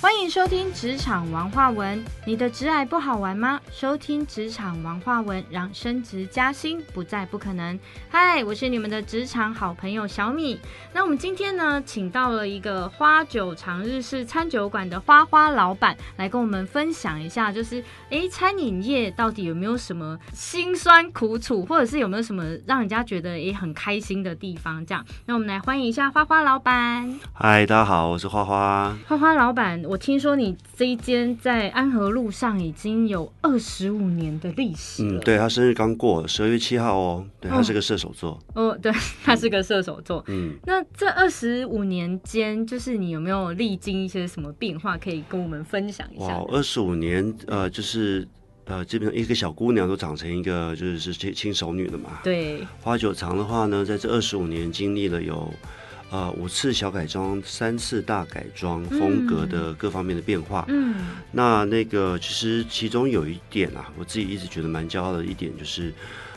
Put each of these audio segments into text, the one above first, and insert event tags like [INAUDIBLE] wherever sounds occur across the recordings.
欢迎收听职场王化文。你的职癌不好玩吗？收听职场王化文，让升职加薪不再不可能。嗨，我是你们的职场好朋友小米。那我们今天呢，请到了一个花酒长日式餐酒馆的花花老板来跟我们分享一下，就是诶，餐饮业到底有没有什么辛酸苦楚，或者是有没有什么让人家觉得诶很开心的地方？这样，那我们来欢迎一下花花老板。嗨，大家好，我是花花。花花老板，我听说你这一间在安和路上已经有二十五年的历史了。嗯，对他生日刚过，十二月七号哦。对他是个射手座。哦，对，[LAUGHS] 他是个射手座。嗯，那这二十五年间，就是你有没有历经一些什么变化，可以跟我们分享一下？哇，二十五年，呃，就是呃，基本上一个小姑娘都长成一个就是是轻轻熟女了嘛。对，花酒长的话呢，在这二十五年经历了有呃五次小改装，三次大改装，风格的各方面的变化。嗯，那那个其实其中有一点啊，我自己一直觉得蛮骄傲的一点就是。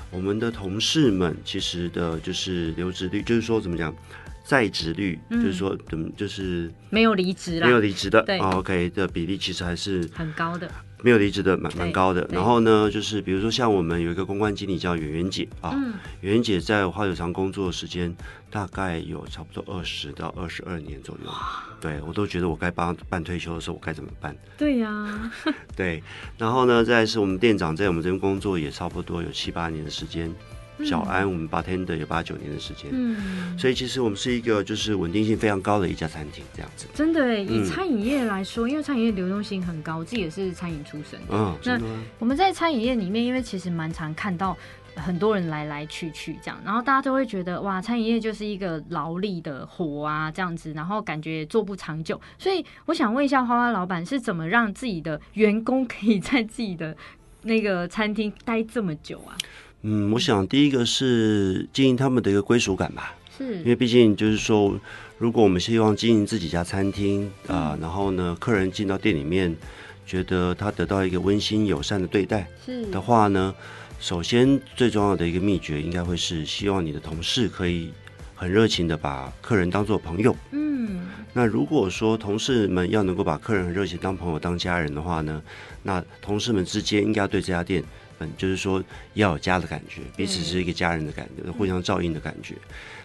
我们的同事们其实的就是留职率，就是说怎么讲，在职率，就是说怎么就是没有离职啦，没有离职的对哦，OK 的比例其实还是很高的。没有离职的蛮蛮高的。然后呢，就是比如说像我们有一个公关经理叫圆圆姐啊，圆，圆圆姐在花酒厂工作的时间大概有差不多二十到二十二年左右。对我都觉得我该帮她办退休的时候，我该怎么办？对呀、[LAUGHS] 对，然后呢，再是我们店长在我们这边工作也差不多有七八年的时间，小安我们 bartender 有八九年的时间，嗯，所以其实我们是一个就是稳定性非常高的一家餐厅这样子。真的耶，以嗯餐饮业来说，因为餐饮业流动性很高，自己也是餐饮出身的。嗯，那我们在餐饮业里面，因为其实蛮常看到很多人来来去去这样，然后大家都会觉得哇，餐饮业就是一个劳力的活啊这样子，然后感觉做不长久。所以我想问一下花花老板是怎么让自己的员工可以在自己的那个餐厅待这么久啊？嗯，我想第一个是经营他们的一个归属感吧，是。因，为毕竟就是说，如果我们希望经营自己家餐厅啊、然后呢，客人进到店里面，觉得他得到一个温馨友善的对待是。的话呢，首先最重要的一个秘诀，应该会是希望你的同事可以很热情的把客人当做朋友。嗯，那如果说同事们要能够把客人很热情当朋友、当家人的话呢，那同事们之间应该要对这家店，嗯，就是说要有家的感觉，彼此是一个家人的感觉，互相照应的感觉，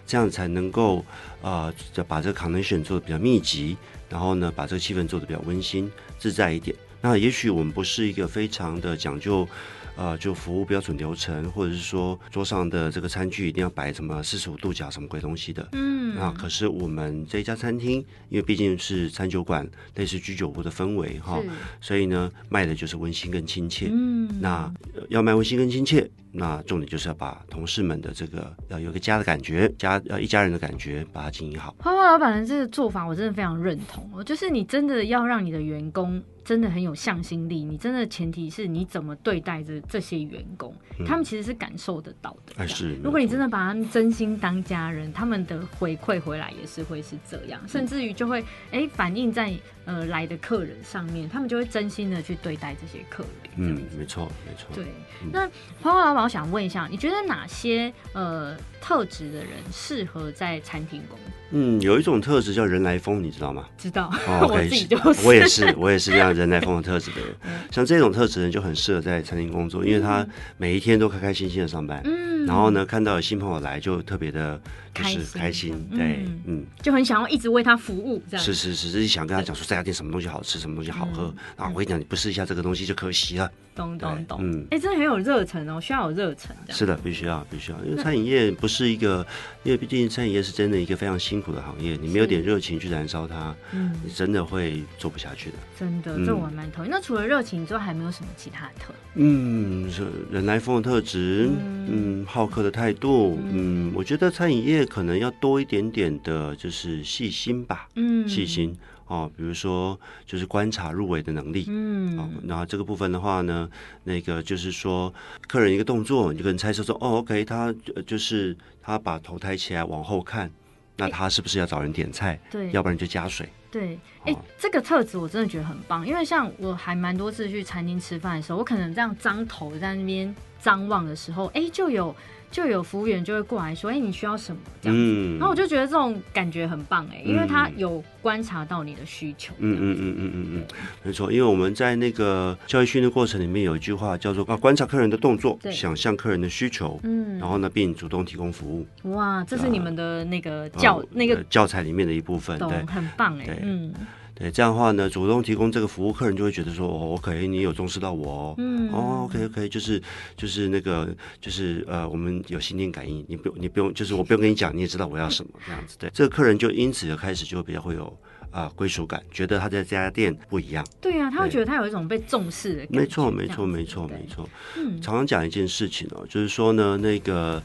这样才能够呃就把这个 connection 做的比较密集，然后呢把这个气氛做的比较温馨自在一点。那也许我们不是一个非常的讲究。呃，就服务标准流程，或者是说桌上的这个餐具一定要摆什么四十五度角什么鬼东西的，嗯，那可是我们这一家餐厅，因为毕竟是餐酒馆，类似居酒屋的氛围哈，所以呢，卖的就是温馨跟亲切。嗯，那呃要卖温馨跟亲切，那重点就是要把同事们的这个要有个家的感觉，家呃一家人的感觉，把它经营好。花花老板的这个做法，我真的非常认同哦。就是你真的要让你的员工真的很有向心力，你真的前提是你怎么对待这这些员工，他们其实是感受得到的。哎，是。如果你真的的把他们真心当家人，他们的回馈回来也是会是这样，甚至于就会哎、反映在呃来的客人上面，他们就会真心的去对待这些客人。嗯，没错没错。对，那花花老板，我想问一下，你觉得哪些呃特质的人适合在餐厅工作？嗯，有一种特质叫人来疯，你知道吗？知道，哦 [LAUGHS] 我自己就是，我也是，我也是这样人来疯的特质的人 [LAUGHS] 嗯。像这种特质的人就很适合在餐厅工作，因为他每一天都开开心心的上班。嗯，然后呢，看到有新朋友来，就特别的，就是开心开心。嗯对，嗯，就很想要一直为他服务，这样是是是，就是想跟他讲说这家店什么东西好吃，什么东西好喝。啊，我跟你讲，你不试一下这个东西就可惜了。懂懂懂，哎、真的很有热忱哦，需要有热忱。是的，必须要必须要，因为餐饮业不是一个，因为毕竟餐饮业是真的一个非常辛苦的行业，你没有点热情去燃烧它，嗯，你真的会做不下去的。真的，嗯这我还蛮同意。那除了热情之外，还有没有什么其他的特？嗯，是人来疯的特质，嗯，好客的态度，嗯，我觉得餐饮业可能要多一点点的，就是细心吧，嗯，细心哦，比如说就是观察入围的能力。嗯，哦，那这个部分的话呢，那个就是说，客人一个动作，你就跟猜测说，哦，OK，他呃就是他把头抬起来往后看，那他是不是要找人点菜？对，要不然就加水。对，哎、哦这个特质我真的觉得很棒，因为像我还蛮多次去餐厅吃饭的时候，我可能这样张头在那边张望的时候，哎，就有就有服务员就会过来说，哎，你需要什么？这样子。嗯。然后我就觉得这种感觉很棒哎，因为他有观察到你的需求。嗯嗯嗯嗯嗯嗯，没错，因为我们在那个教育训练过程里面有一句话叫做啊，观察客人的动作，想象客人的需求，嗯，然后呢，并主动提供服务。哇，这是你们的那个教、呃那个呃教材里面的一部分，对。懂，很棒哎对，嗯对，这样的话呢，主动提供这个服务，客人就会觉得说，哦，OK，你有重视到我哦，嗯哦，OK OK，就是就是那个就是呃，我们有心电感应，你不用你不用，就是我不用跟你讲，你也知道我要什么这样子，对，这个客人就因此就开始就比较会有啊、归属感，觉得他在这家店不一样，对啊，他会对觉得他有一种被重视的感觉。没错没错没错没错，嗯。常常讲一件事情哦，就是说呢，那个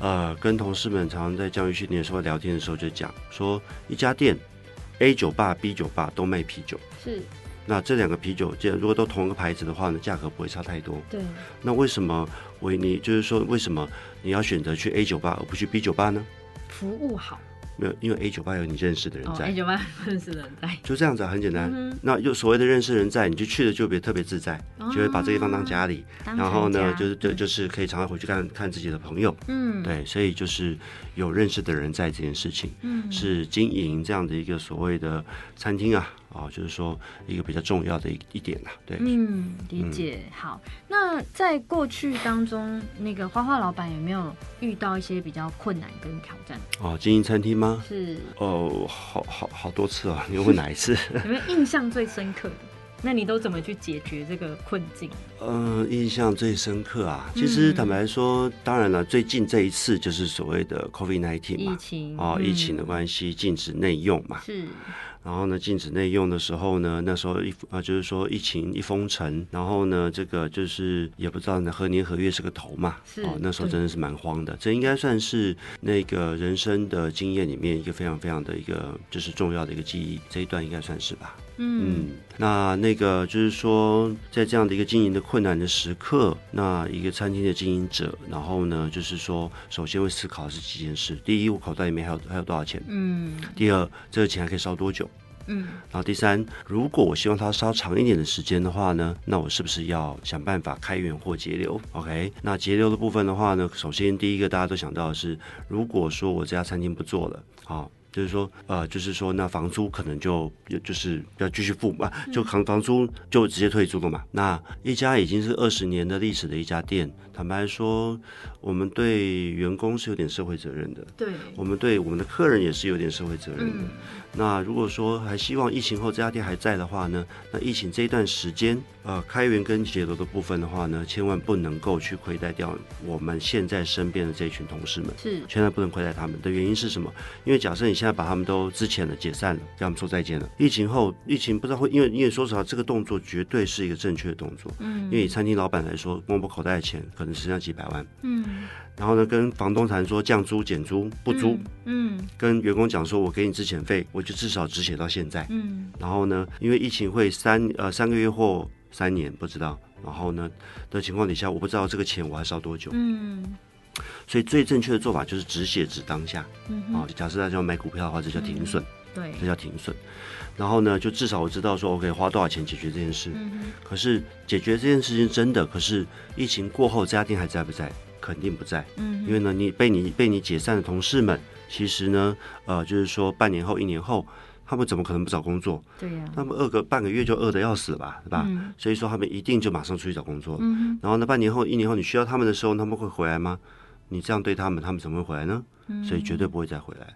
呃，跟同事们常常在教育训练的时候聊天的时候就讲说，一家店 A 酒吧、B 酒吧都卖啤酒。是，那这两个啤酒，既然如果都同一个牌子的话呢，价格不会差太多。对，那为什么为你就是说，为什么你要选择去 A 酒吧而不去 B 酒吧呢？服务好没有，因为 A 九八有你认识的人哦在，，A 九八认识的人在，就这样子啊，很简单。嗯那有所谓的认识人在，你就去了就别特别自在，哦就会把这个地方当家里。当然后呢，就是对就是可以常常回去看看自己的朋友。嗯，对，所以就是有认识的人在这件事情，嗯是经营这样的一个所谓的餐厅啊，哦，就是说一个比较重要的一一点啊，对。嗯，理解。好，那在过去当中，那个花花老板有没有遇到一些比较困难跟挑战？哦，经营餐厅吗？是哦，好好好多次啊，[LAUGHS] 你问哪一次？有没有印象最深刻的？那你都怎么去解决这个困境？呃，印象最深刻啊，其实嗯坦白说，当然了，最近这一次就是所谓的 COVID nineteen 嘛，疫情哦，嗯疫情的关系禁止内用嘛，是，然后呢，禁止内用的时候呢，那时候一啊，就是说疫情一封城，然后呢，这个就是也不知道呢何年何月是个头嘛，是哦，那时候真的是蛮慌的。这应该算是那个人生的经验里面一个非常非常的一个就是重要的一个记忆，这一段应该算是吧。嗯。嗯，那那个就是说，在这样的一个经营的困难的时刻，那一个餐厅的经营者，然后呢，就是说，首先会思考的是几件事：第一，我口袋里面还有还有多少钱；嗯。第二，这个钱还可以烧多久。嗯。然后第三，如果我希望它烧长一点的时间的话呢，那我是不是要想办法开源或节流？OK，那节流的部分的话呢，首先第一个大家都想到的是，如果说我这家餐厅不做了，好、就是说，呃，就是说，那房租可能就就是要继续付嘛，就房房租就直接退租了嘛。那一家已经是二十年的历史的一家店，坦白说，我们对员工是有点社会责任的，对，我们对我们的客人也是有点社会责任的。嗯那如果说还希望疫情后这家店还在的话呢，那疫情这一段时间，呃，开源跟节流的部分的话呢，千万不能够去亏待掉我们现在身边的这群同事们。是。千万不能亏待他们。的原因是什么？因为假设你现在把他们都之前的解散了，跟他们说再见了，疫情后，疫情不知道会，因为因为说实话，这个动作绝对是一个正确的动作。嗯。因为以餐厅老板来说，摸摸口袋的钱可能剩下几百万，嗯。然后呢，跟房东谈说降租、减租、不租，嗯跟员工讲说，我给你资遣费，我就至少只写到现在。嗯然后呢，因为疫情会三呃三个月或三年不知道，然后呢的情况底下，我不知道这个钱我还烧多久，嗯所以最正确的做法就是只写只当下嗯啊、假设大家要买股票的话，这叫停损，对这叫停损。然后呢，就至少我知道说，我可以花多少钱解决这件事。嗯可是解决这件事情真的，可是疫情过后这家店还在不在？肯定不在。嗯因为呢，你被你被你解散的同事们，其实呢，呃，就是说半年后、一年后，他们怎么可能不找工作？对呀他们饿个半个月就饿得要死了吧，对吧？嗯所以说他们一定就马上出去找工作。嗯然后呢，半年后、一年后你需要他们的时候，他们会回来吗？你这样对他们，他们怎么会回来呢？嗯所以绝对不会再回来。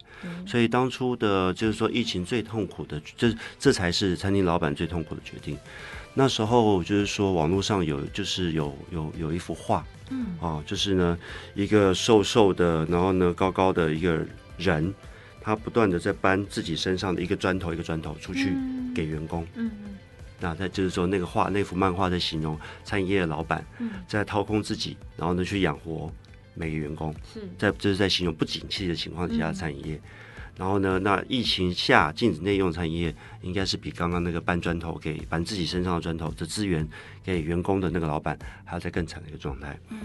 所以当初的，就是说疫情最痛苦的，这这才是餐厅老板最痛苦的决定。那时候就是说，网络上有就是有有有一幅画，嗯哦，就是呢一个瘦瘦的，然后呢高高的一个人，他不断的在搬自己身上的一个砖头一个砖头出去嗯给员工。嗯那他就是说那个画那幅漫画在形容餐饮业的老板嗯在掏空自己，然后呢去养活每个员工。是在这是在形容不景气的情况底下的餐饮业。然后呢，那疫情下禁止内用餐饮业，应该是比刚刚那个搬砖头给搬自己身上的砖头的资源给员工的那个老板，还要再更惨的一个状态。嗯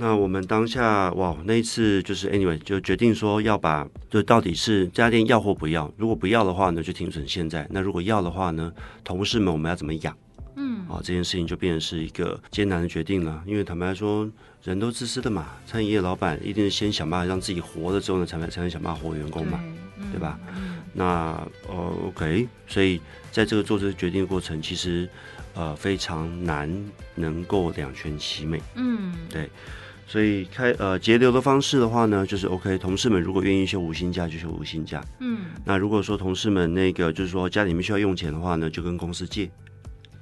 那我们当下哇，那一次就是 anyway 就决定说要把，就到底是这家店要或不要。如果不要的话呢，就停损现在；那如果要的话呢，同事们我们要怎么养？嗯啊，这件事情就变成是一个艰难的决定了。因为坦白说，人都自私的嘛，餐饮业老板一定是先想办法让自己活了之后呢，才能才能想办法活员工嘛，对吧？那呃，OK，所以在这个做这个决定的过程，其实呃非常难能够两全其美。嗯，对。所以开呃节流的方式的话呢，就是 OK，同事们如果愿意休无薪假就休无薪假。嗯，那如果说同事们那个就是说家里面需要用钱的话呢，就跟公司借。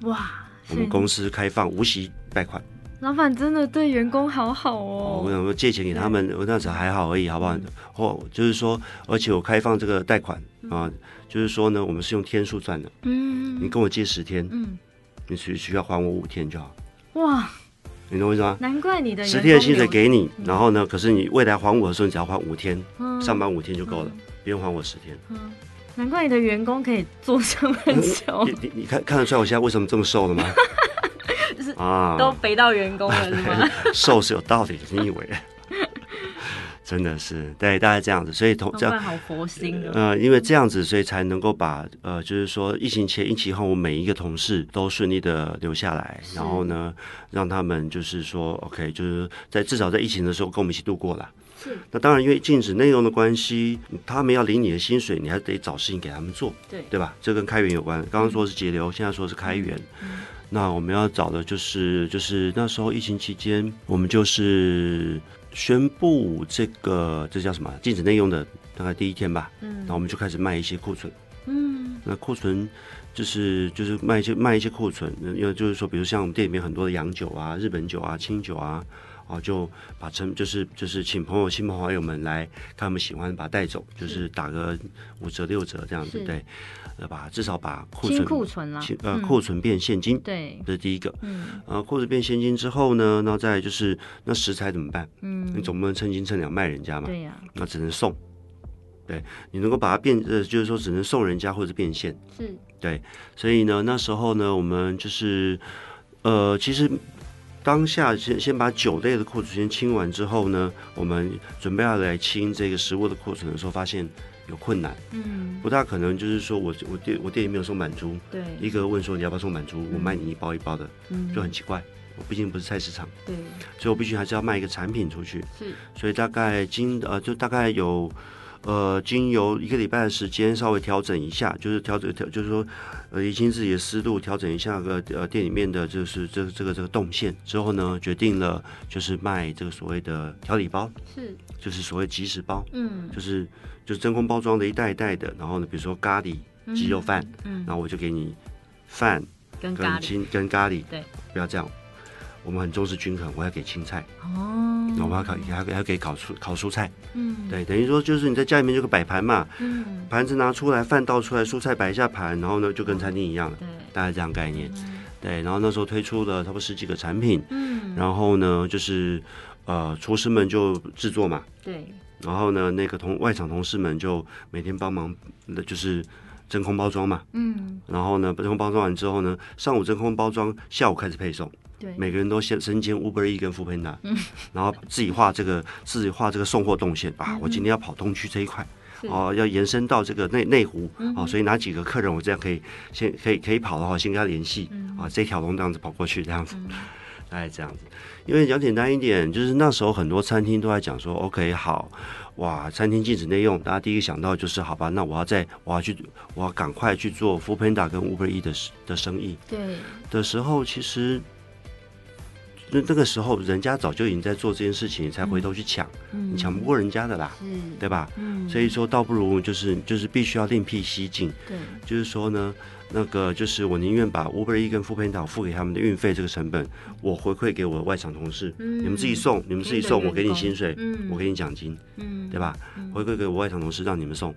哇，我们公司开放无息贷款。老板真的对员工好好哦。我想说借钱给他们，我那时候还好而已，好不好？或就是说，而且我开放这个贷款啊，就是说呢，我们是用天数算的。嗯，你跟我借十天，嗯，你需需要还我五天就好。哇。你懂我意思吗？难怪你的十天的薪水给你，然后呢？可是你未来还我的时候，你只要还五天，上班五天就够了，不用还我十天。难怪你的员工可以做这么久。你你你看看得出来我现在为什么这么瘦了吗？[LAUGHS] 就是啊，都肥到员工了是吗？[LAUGHS] 瘦是有道理的，你以为？真的是对，大概这样子，所以同这样好佛心的。呃，因为这样子，所以才能够把呃，就是说疫情前、疫情后，我每一个同事都顺利的留下来，然后呢，让他们就是说，OK，就是在至少在疫情的时候跟我们一起度过了。是。那当然，因为禁止内容的关系，他们要领你的薪水，你还得找事情给他们做，对对吧？这跟开源有关。刚刚说是节流，现在说是开源。那我们要找的就是，就是那时候疫情期间，我们就是。宣布这个这叫什么？禁止内用的大概第一天吧，嗯，然后我们就开始卖一些库存，嗯，那库存就是就是卖一些卖一些库存，因为就是说，比如像我们店里面很多的洋酒啊、日本酒啊、清酒啊。哦，就把成就是就是请朋友、亲朋好友们来看，他们喜欢把它带走，就是打个五折、六折这样子，对，呃，把至少把库存库存了，呃，库存变现金，对，这是第一个。嗯，呃，库存变现金之后呢，那再就是那食材怎么办？嗯，你总不能称斤称两卖人家嘛？对呀，那只能送。对，你能够把它变，呃，就是说只能送人家或者变现。是，对，所以呢，那时候呢，我们就是，呃，其实。当下先先把酒类的库存先清完之后呢，我们准备要来清这个食物的库存的时候，发现有困难。嗯，不大可能就是说我我店我店里没有送满珠，对，一个问说你要不要送满珠，我卖你一包一包的，嗯，就很奇怪。我毕竟不是菜市场，对，所以我必须还是要卖一个产品出去。是，所以大概今呃就大概有。呃，经由一个礼拜的时间，稍微调整一下，就是调整调，就是说，呃，理清自己的思路，调整一下个呃店里面的，就是这这个这个动线之后呢，决定了就是卖这个所谓的调理包，是，就是所谓即食包，嗯，就是就是真空包装的一袋一袋的，然后呢，比如说咖喱鸡肉饭，嗯，然后我就给你饭跟咖喱跟咖喱，对，不要这样。我们很重视均衡，我要给青菜哦，那我们要烤，还还要给烤蔬烤蔬菜，嗯，对，等于说就是你在家里面就个摆盘嘛，嗯，盘子拿出来，饭倒出来，蔬菜摆一下盘，然后呢就跟餐厅一样了，对，大概这样概念，对，然后那时候推出了差不多十几个产品，嗯，然后呢就是呃厨师们就制作嘛，对，然后呢那个同外场同事们就每天帮忙，就是真空包装嘛，嗯，然后呢真空包装完之后呢，上午真空包装，下午开始配送。对，每个人都先身兼 Uber E 跟 f o o Panda，[LAUGHS] 然后自己画这个，自己画这个送货动线啊。我今天要跑东区这一块，哦，要延伸到这个内内湖，哦，所以哪几个客人我这样可以先可以可以跑的话，先跟他联系，啊，这条龙这样子跑过去，这样子，[LAUGHS] 大概这样子。因为讲简单一点，就是那时候很多餐厅都在讲说，OK，好，哇，餐厅禁止内用，大家第一个想到就是好吧，那我要在我要去，我要赶快去做 f o o Panda 跟 Uber E 的的生意，对。的时候，其实。那那个时候，人家早就已经在做这件事情，才回头去抢，你抢不过人家的啦，对吧？所以说，倒不如就是就是必须要另辟蹊径，对，就是说呢，那个就是我宁愿把 Uber E 跟 f o o Panda 付给他们的运费这个成本，我回馈给我的外场同事，你们自己送，你们自己送，我给你薪水，我给你奖金，对吧？回馈给我外场同事，让你们送，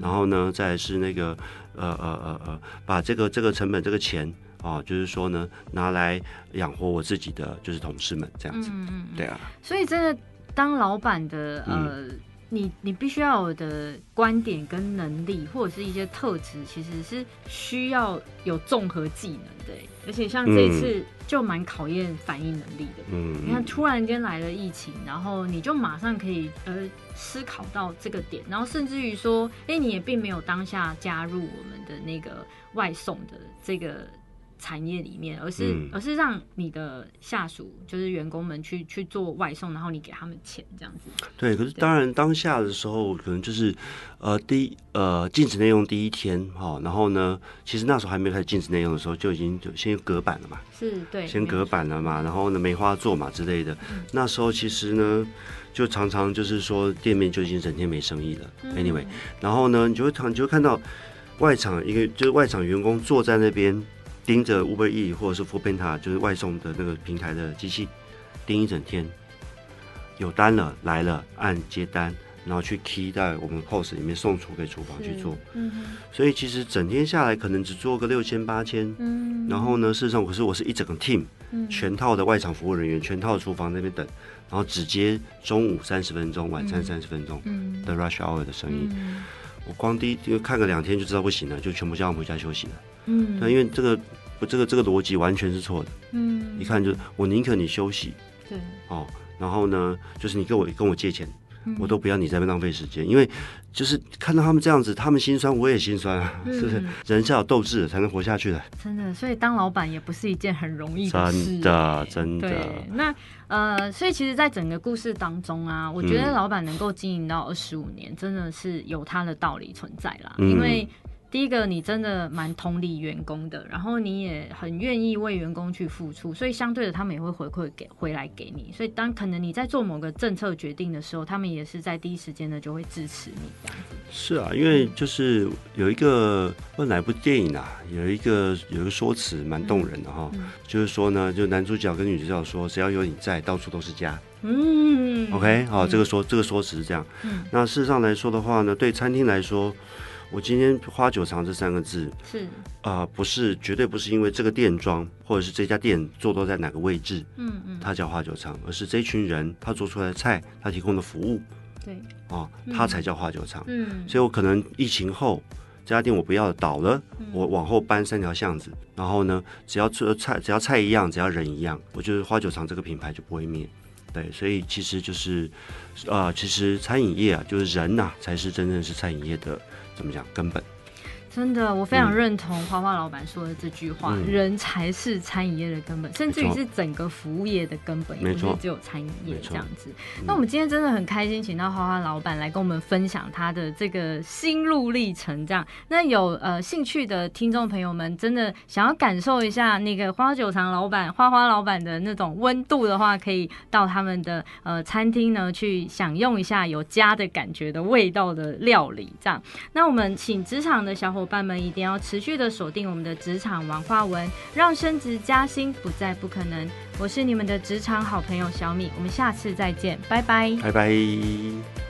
然后呢，再是那个呃呃呃呃，把这个这个成本这个钱。哦，就是说呢，拿来养活我自己的就是同事们这样子，嗯对啊。所以真的当老板的呃，你你必须要有的观点跟能力，或者是一些特质，其实是需要有综合技能的。而且像这次就蛮考验反应能力的。嗯，你看突然间来了疫情，然后你就马上可以呃思考到这个点，然后甚至于说，哎，你也并没有当下加入我们的那个外送的这个。产业里面，而是、嗯而是让你的下属就是员工们去去做外送，然后你给他们钱这样子。对，可是当然当下的时候，可能就是呃第一呃禁止内用第一天哈、然后呢，其实那时候还没有开始禁止内用的时候，就已经就先隔板了嘛，是对，先隔板了嘛，然后呢梅花座嘛之类的。嗯那时候其实呢，就常常就是说店面就已经整天没生意了。Anyway，然嗯后呢，你就会常你就会看到外场一个就是外场员工坐在那边盯着 Uber E 或者是 f o o Panda 就是外送的那个平台的机器盯一整天，有单了来了按接单，然后去 key 在我们 POS 里面送出给厨房去做。嗯所以其实整天下来可能只做个六千八千。嗯，然后呢，事实上可是我是一整个 team 嗯全套的外场服务人员，全套厨房那边等，然后只接中午三十分钟，晚餐三十分钟嗯的 rush hour 的生意。嗯我光第一就看个两天就知道不行了，就全部叫他们回家休息了。嗯对，因为这个不这个这个逻辑完全是错的。嗯一看就我宁可你休息对，哦，然后呢，就是你跟我跟我借钱，嗯我都不要你在那边浪费时间，因为就是看到他们这样子，他们心酸，我也心酸啊，是不是嗯？[LAUGHS] 人是要有斗志的才能活下去的，真的，所以当老板也不是一件很容易的事真的真的。对，那呃，所以其实，在整个故事当中啊，我觉得嗯老板能够经营到二十五年，真的是有他的道理存在啦。嗯因为第一个，你真的蛮同理员工的，然后你也很愿意为员工去付出，所以相对的，他们也会回馈给回来给你。所以当可能你在做某个政策决定的时候，他们也是在第一时间呢就会支持你这样子。是啊，因为就是有一个问哪部电影啊，有一个有一个说辞蛮动人的哈，嗯就是说呢，就男主角跟女主角说，只要有你在，到处都是家。嗯 OK，好、嗯这个说这个说辞是这样。嗯那事实上来说的话呢，对餐厅来说，我今天花酒肠这三个字是。啊、不是绝对不是因为这个店装或者是这家店坐落在哪个位置，嗯嗯。它叫花酒肠，而是这群人他做出来的菜，他提供的服务对。啊，他才叫花酒肠。嗯。所以我可能疫情后这家店我不要了倒了，嗯。我往后搬三条巷子，然后呢，只要做菜，只要菜一样，只要人一样，我觉得花酒厂这个品牌就不会灭。对，所以其实就是，呃，其实餐饮业啊，就是人呐、才是真正是餐饮业的怎么讲根本。真的，我非常嗯认同花花老板说的这句话，嗯人才是餐饮业的根本，甚至于是整个服务业的根本，也不是只有餐饮业这样子。那我们今天真的很开心，请到花花老板来跟我们分享他的这个心路历程。这样，那有呃兴趣的听众朋友们，真的想要感受一下那个花酒厂老板、花花老板的那种温度的话，可以到他们的呃餐厅呢去享用一下有家的感觉的味道的料理。这样，那我们请职场的小伙伴们一定要持续的锁定我们的职场文化文，让升职加薪不再不可能。我是你们的职场好朋友小米，我们下次再见，拜拜。拜拜。